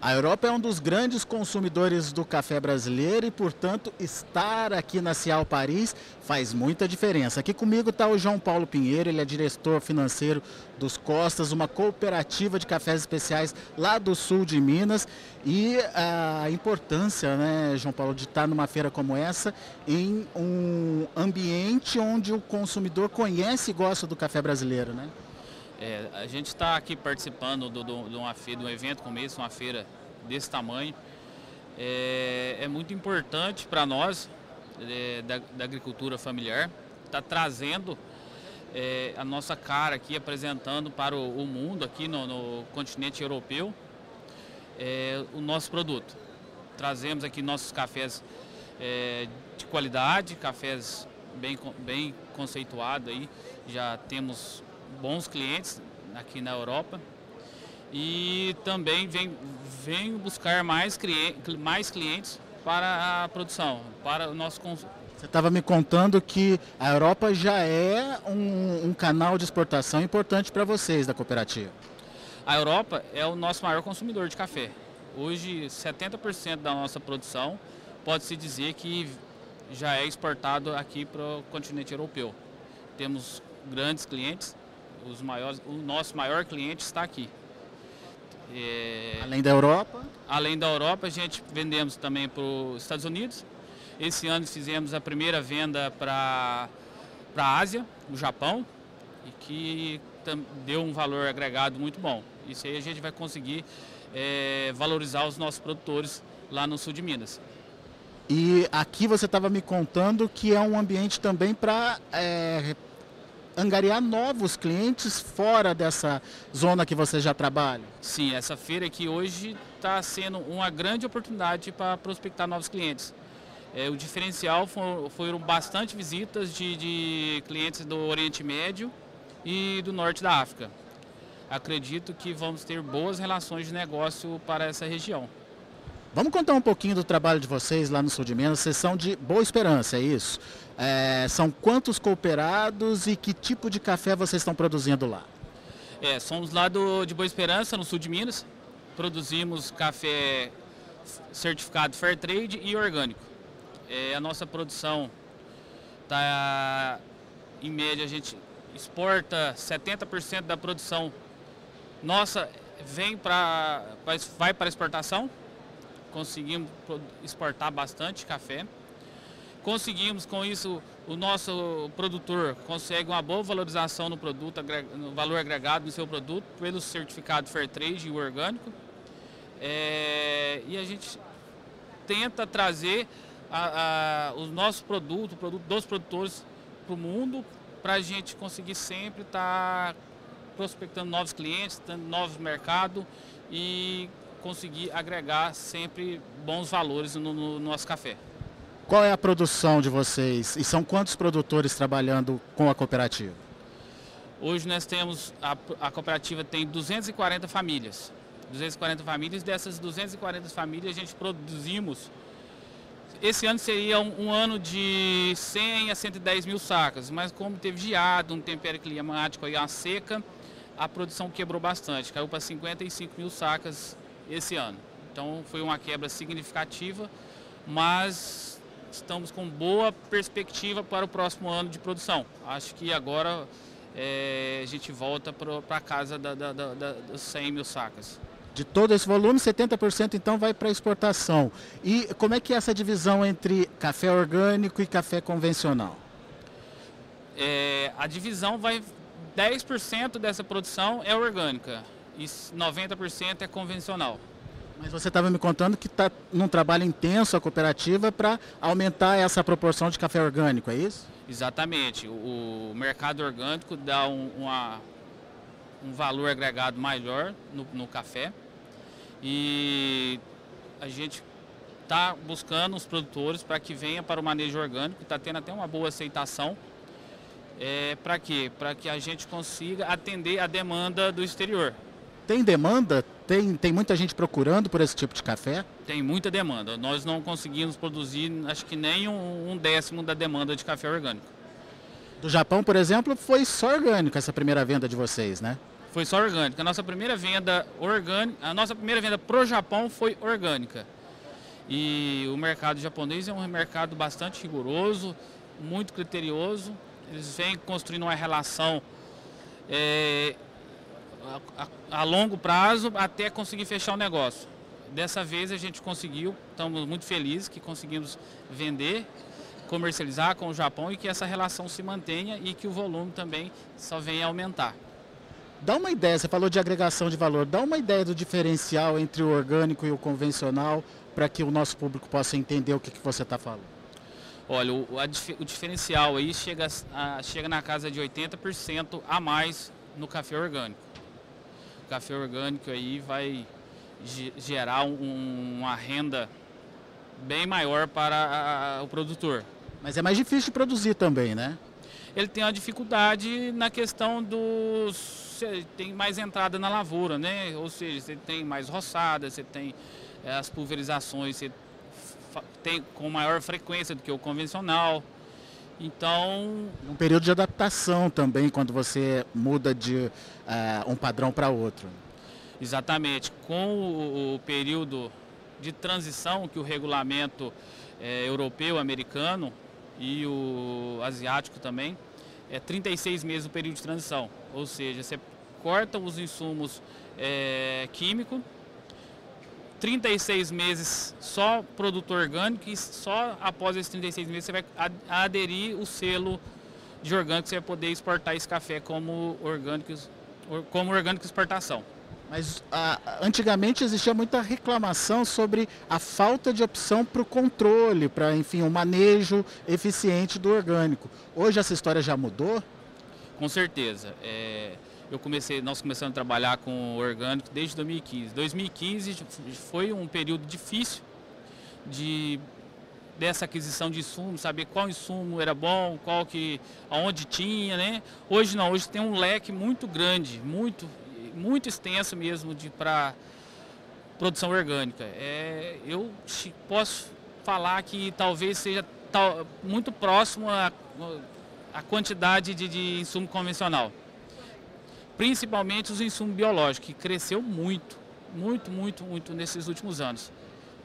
A Europa é um dos grandes consumidores do café brasileiro e, portanto, estar aqui na Cial Paris faz muita diferença. Aqui comigo está o João Paulo Pinheiro, ele é diretor financeiro dos Costas, uma cooperativa de cafés especiais lá do sul de Minas. E a importância, né, João Paulo, de estar numa feira como essa em um ambiente onde o consumidor conhece e gosta do café brasileiro, né? É, a gente está aqui participando do, do, de, uma de um evento como esse, uma feira desse tamanho. É, é muito importante para nós, é, da, da, agricultura familiar, estar tá trazendo é, a nossa cara aqui, apresentando para o, o mundo, aqui no, no continente europeu, é, o nosso produto. Trazemos aqui nossos cafés é, de qualidade, cafés bem, bem conceituados aí, já temos bons clientes aqui na Europa e também vem, vem buscar mais, cliente, mais clientes para a produção, para o nosso consumo. Você estava me contando que a Europa já é um, um canal de exportação importante para vocês da cooperativa. A Europa é o nosso maior consumidor de café. Hoje, 70% da nossa produção pode-se dizer que já é exportado aqui para o continente europeu. Temos grandes clientes os maiores, o nosso maior cliente está aqui. É, além da Europa? Além da Europa, a gente vendemos também para os Estados Unidos. Esse ano fizemos a primeira venda para a Ásia, o Japão, e que deu um valor agregado muito bom. Isso aí a gente vai conseguir é, valorizar os nossos produtores lá no sul de Minas. E aqui você estava me contando que é um ambiente também para é, angariar novos clientes fora dessa zona que você já trabalha? Sim, essa feira aqui hoje está sendo uma grande oportunidade para prospectar novos clientes. É, o diferencial foram, foram bastante visitas de, de clientes do Oriente Médio e do Norte da África. Acredito que vamos ter boas relações de negócio para essa região. Vamos contar um pouquinho do trabalho de vocês lá no sul de Minas. Vocês são de Boa Esperança, é isso? É, são quantos cooperados e que tipo de café vocês estão produzindo lá? É, somos lá do, de Boa Esperança, no sul de Minas. Produzimos café certificado Fair Trade e orgânico. É, a nossa produção está, em média, a gente exporta 70% da produção nossa vem para vai para exportação conseguimos exportar bastante café. Conseguimos com isso, o nosso produtor consegue uma boa valorização no produto, no valor agregado no seu produto, pelo certificado Fairtrade e orgânico. É, e a gente tenta trazer a, a, o nosso produto, o produto dos produtores para o mundo, para a gente conseguir sempre estar tá prospectando novos clientes, novos mercados e conseguir agregar sempre bons valores no, no nosso café. Qual é a produção de vocês e são quantos produtores trabalhando com a cooperativa? Hoje nós temos, a, a cooperativa tem 240 famílias. 240 famílias, dessas 240 famílias a gente produzimos esse ano seria um, um, ano de 100 a 110 mil sacas, mas como teve geado, um tempero climático e uma seca, a produção quebrou bastante, caiu para 55 mil sacas esse ano. Então foi uma quebra significativa, mas estamos com boa perspectiva para o próximo ano de produção. Acho que agora é, a gente volta para a casa da, da, da, das 100 mil sacas. De todo esse volume, 70% então vai para exportação. E como é que é essa divisão entre café orgânico e café convencional? É, a divisão vai 10% dessa produção é orgânica e 90% é convencional. Mas você estava me contando que está num trabalho intenso a cooperativa para aumentar essa proporção de café orgânico, é isso? Exatamente. O, mercado orgânico dá um, uma, um valor agregado maior no, no café e a gente está buscando os produtores para que venha para o manejo orgânico, está tendo até uma boa aceitação. É, para quê? Para que a gente consiga atender a demanda do exterior. Tem demanda? Tem, tem muita gente procurando por esse tipo de café? Tem muita demanda. Nós não conseguimos produzir, acho que nem um, um décimo da demanda de café orgânico. Do Japão, por exemplo, foi só orgânico essa primeira venda de vocês, né? Foi só orgânica. A nossa primeira venda orgânica, a nossa primeira venda pro Japão foi orgânica. E o mercado japonês é um mercado bastante rigoroso, muito criterioso. Eles vêm construindo uma relação é, a, a, longo prazo até conseguir fechar o negócio. Dessa vez a gente conseguiu, estamos muito felizes que conseguimos vender, comercializar com o Japão e que essa relação se mantenha e que o volume também só venha aumentar. Dá uma ideia, você falou de agregação de valor, dá uma ideia do diferencial entre o orgânico e o convencional para que o nosso público possa entender o que, que você está falando. Olha, o, a, o, diferencial aí chega, a, chega na casa de 80% a mais no café orgânico. Café orgânico aí vai gerar um, uma renda bem maior para a, o produtor. Mas é mais difícil de produzir também, né? Ele tem uma dificuldade na questão dos. Tem mais entrada na lavoura, né? Ou seja, você tem mais roçada, você tem é, as pulverizações, você tem com maior frequência do que o convencional. Então. Um período de adaptação também, quando você muda de uh, um padrão para outro. Exatamente. Com o, o, período de transição que o regulamento é, europeu, americano e o asiático também, é 36 meses o período de transição. Ou seja, você corta os insumos é, químicos, 36 meses só produto orgânico e só após esses 36 meses você vai aderir o selo de orgânico, você vai poder exportar esse café como orgânico, como orgânico exportação. Mas a, antigamente existia muita reclamação sobre a falta de opção para o controle, para enfim, um manejo eficiente do orgânico. Hoje essa história já mudou? Com certeza. É, eu comecei, nós começamos a trabalhar com orgânico desde 2015. 2015 foi um período difícil de dessa aquisição de insumos, saber qual insumo era bom, qual que aonde tinha, né? Hoje não, hoje tem um leque muito grande, muito muito extenso mesmo de para produção orgânica. É, eu posso falar que talvez seja tal, muito próximo à, à quantidade de, de insumo convencional. Principalmente os insumos biológicos, que cresceu muito, muito, muito, muito nesses últimos anos.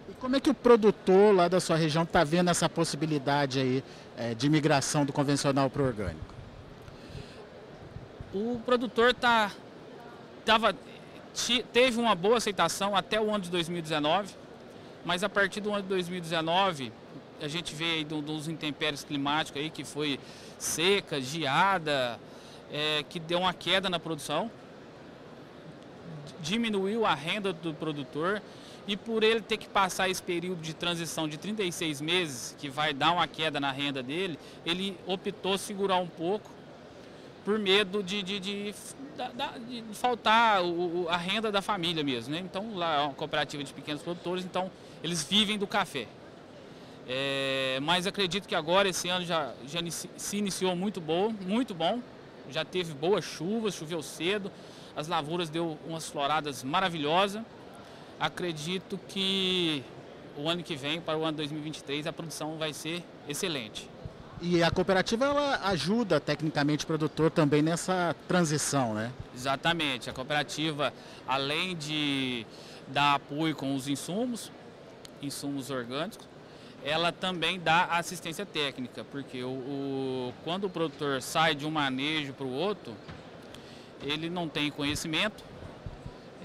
E como é que o produtor lá da sua região está vendo essa possibilidade aí é, de migração do convencional para o orgânico? O produtor está tava, teve uma boa aceitação até o ano de 2019, mas a partir do ano de 2019 a gente vê aí dos intempéries climáticos aí que foi seca, geada, é, que deu uma queda na produção, diminuiu a renda do produtor e por ele ter que passar esse período de transição de 36 meses, que vai dar uma queda na renda dele, ele optou segurar um pouco por medo de, de, de, de, de faltar o, a renda da família mesmo. Né? Então, lá é uma cooperativa de pequenos produtores, então eles vivem do café. É, mas acredito que agora, esse ano, já, já se iniciou muito bom, muito bom. Já teve boas chuvas, choveu cedo, as lavouras deu umas floradas maravilhosas. Acredito que o ano que vem, para o ano 2023, a produção vai ser excelente. E a cooperativa ela ajuda tecnicamente o produtor também nessa transição, né? Exatamente. A cooperativa, além de dar apoio com os insumos, insumos orgânicos, ela também dá assistência técnica, porque o, o quando o produtor sai de um manejo para o outro, ele não tem conhecimento,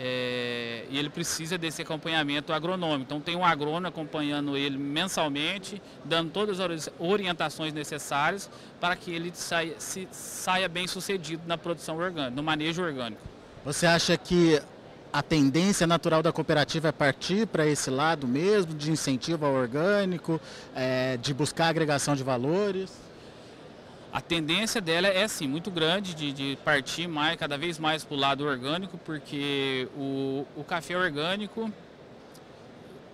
é, e ele precisa desse acompanhamento agronômico. Então tem um agrônomo acompanhando ele mensalmente, dando todas as orientações necessárias para que ele saia, se, saia bem sucedido na produção orgânica, no manejo orgânico. Você acha que a tendência natural da cooperativa é partir para esse lado mesmo, de incentivo ao orgânico, é, de buscar agregação de valores? a tendência dela é sim muito grande de, de partir mais, cada vez mais para o lado orgânico, porque o, o café orgânico,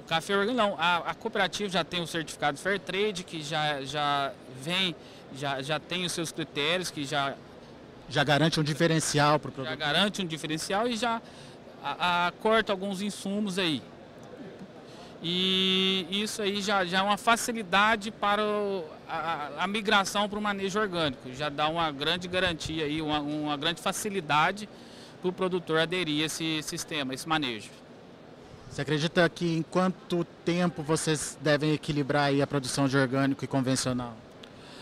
o café orgânico não, a, a, cooperativa já tem o certificado Fair Trade, que já, já vem, já, já tem os seus critérios, que já... Já garante um diferencial para o produto. Já garante um diferencial e já a, a, corta alguns insumos aí. E isso aí já, já é uma facilidade para o, a, a, migração para o manejo orgânico. Já dá uma grande garantia aí, uma, uma grande facilidade para o produtor aderir a esse sistema, esse manejo. Você acredita que em quanto tempo vocês devem equilibrar aí a produção de orgânico e convencional?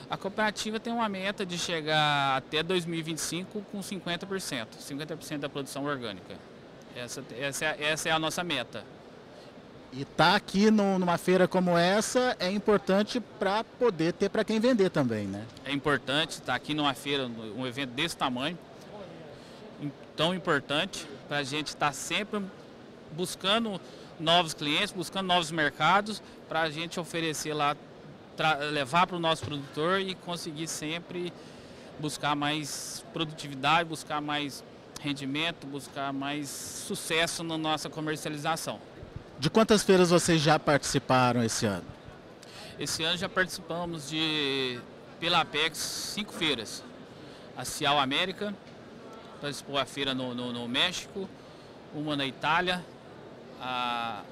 A cooperativa tem uma meta de chegar até 2025 com 50%, 50% da produção orgânica. Essa, essa, é, essa é a nossa meta. E estar tá aqui no, numa feira como essa é importante para poder ter para quem vender também, né? É importante estar tá aqui numa feira, um evento desse tamanho, tão importante, para a gente estar tá sempre buscando novos clientes, buscando novos mercados, para a gente oferecer lá, levar para o nosso produtor e conseguir sempre buscar mais produtividade, buscar mais rendimento, buscar mais sucesso na nossa comercialização. De quantas feiras vocês já participaram esse ano? Esse ano já participamos de, pela Apex, cinco feiras. A Cial América, participou a feira no, no, no México, uma na Itália, a,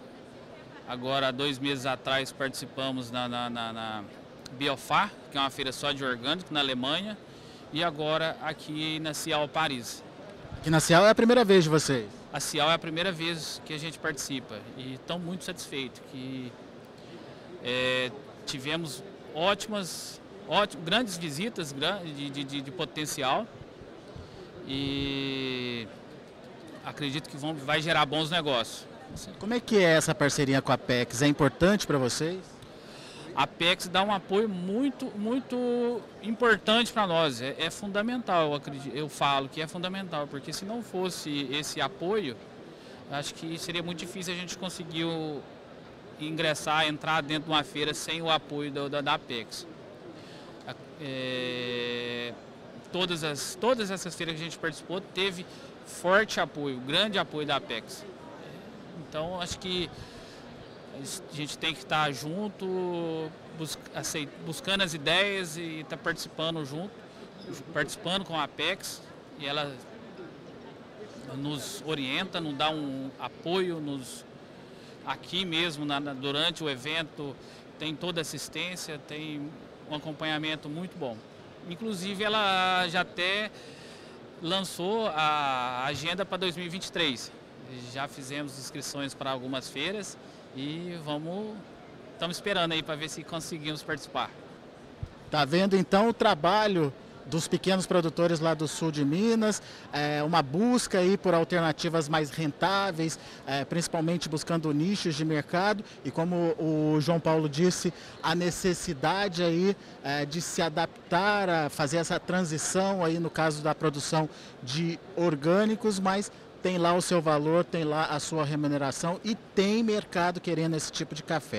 agora dois meses atrás participamos na, na, na, na Biofar, que é uma feira só de orgânico na Alemanha, e agora aqui na Cial Paris. Aqui na Cial é a primeira vez de vocês? a Cial é a primeira vez que a gente participa e estão muito satisfeitos que é, tivemos ótimas, ótimas, grandes visitas de, de, de, potencial e acredito que vão, vai gerar bons negócios. Como é que é essa parceria com a PEX? É importante para vocês? A PEX dá um apoio muito, muito importante para nós. É, é, fundamental, eu, acredito, eu falo que é fundamental, porque se não fosse esse apoio, acho que seria muito difícil a gente conseguir o, ingressar, entrar dentro de uma feira sem o apoio da, da, da. É, todas, as, todas essas feiras que a gente participou teve forte apoio, grande apoio da Apex. Então acho que a gente tem que estar junto, buscando as ideias e estar tá participando junto, participando com a Apex e ela nos orienta, nos dá um apoio, nos aqui mesmo na, durante o evento tem toda assistência, tem um acompanhamento muito bom. Inclusive ela já até lançou a agenda para 2023. Já fizemos inscrições para algumas feiras e vamos, estamos esperando aí para ver se conseguimos participar. Tá vendo então o trabalho dos pequenos produtores lá do sul de Minas, é, uma busca aí por alternativas mais rentáveis, é, principalmente buscando nichos de mercado e como o João Paulo disse, a necessidade aí é, de se adaptar a fazer essa transição aí no caso da produção de orgânicos, mas tem lá o seu valor, tem lá a sua remuneração e tem mercado querendo esse tipo de café.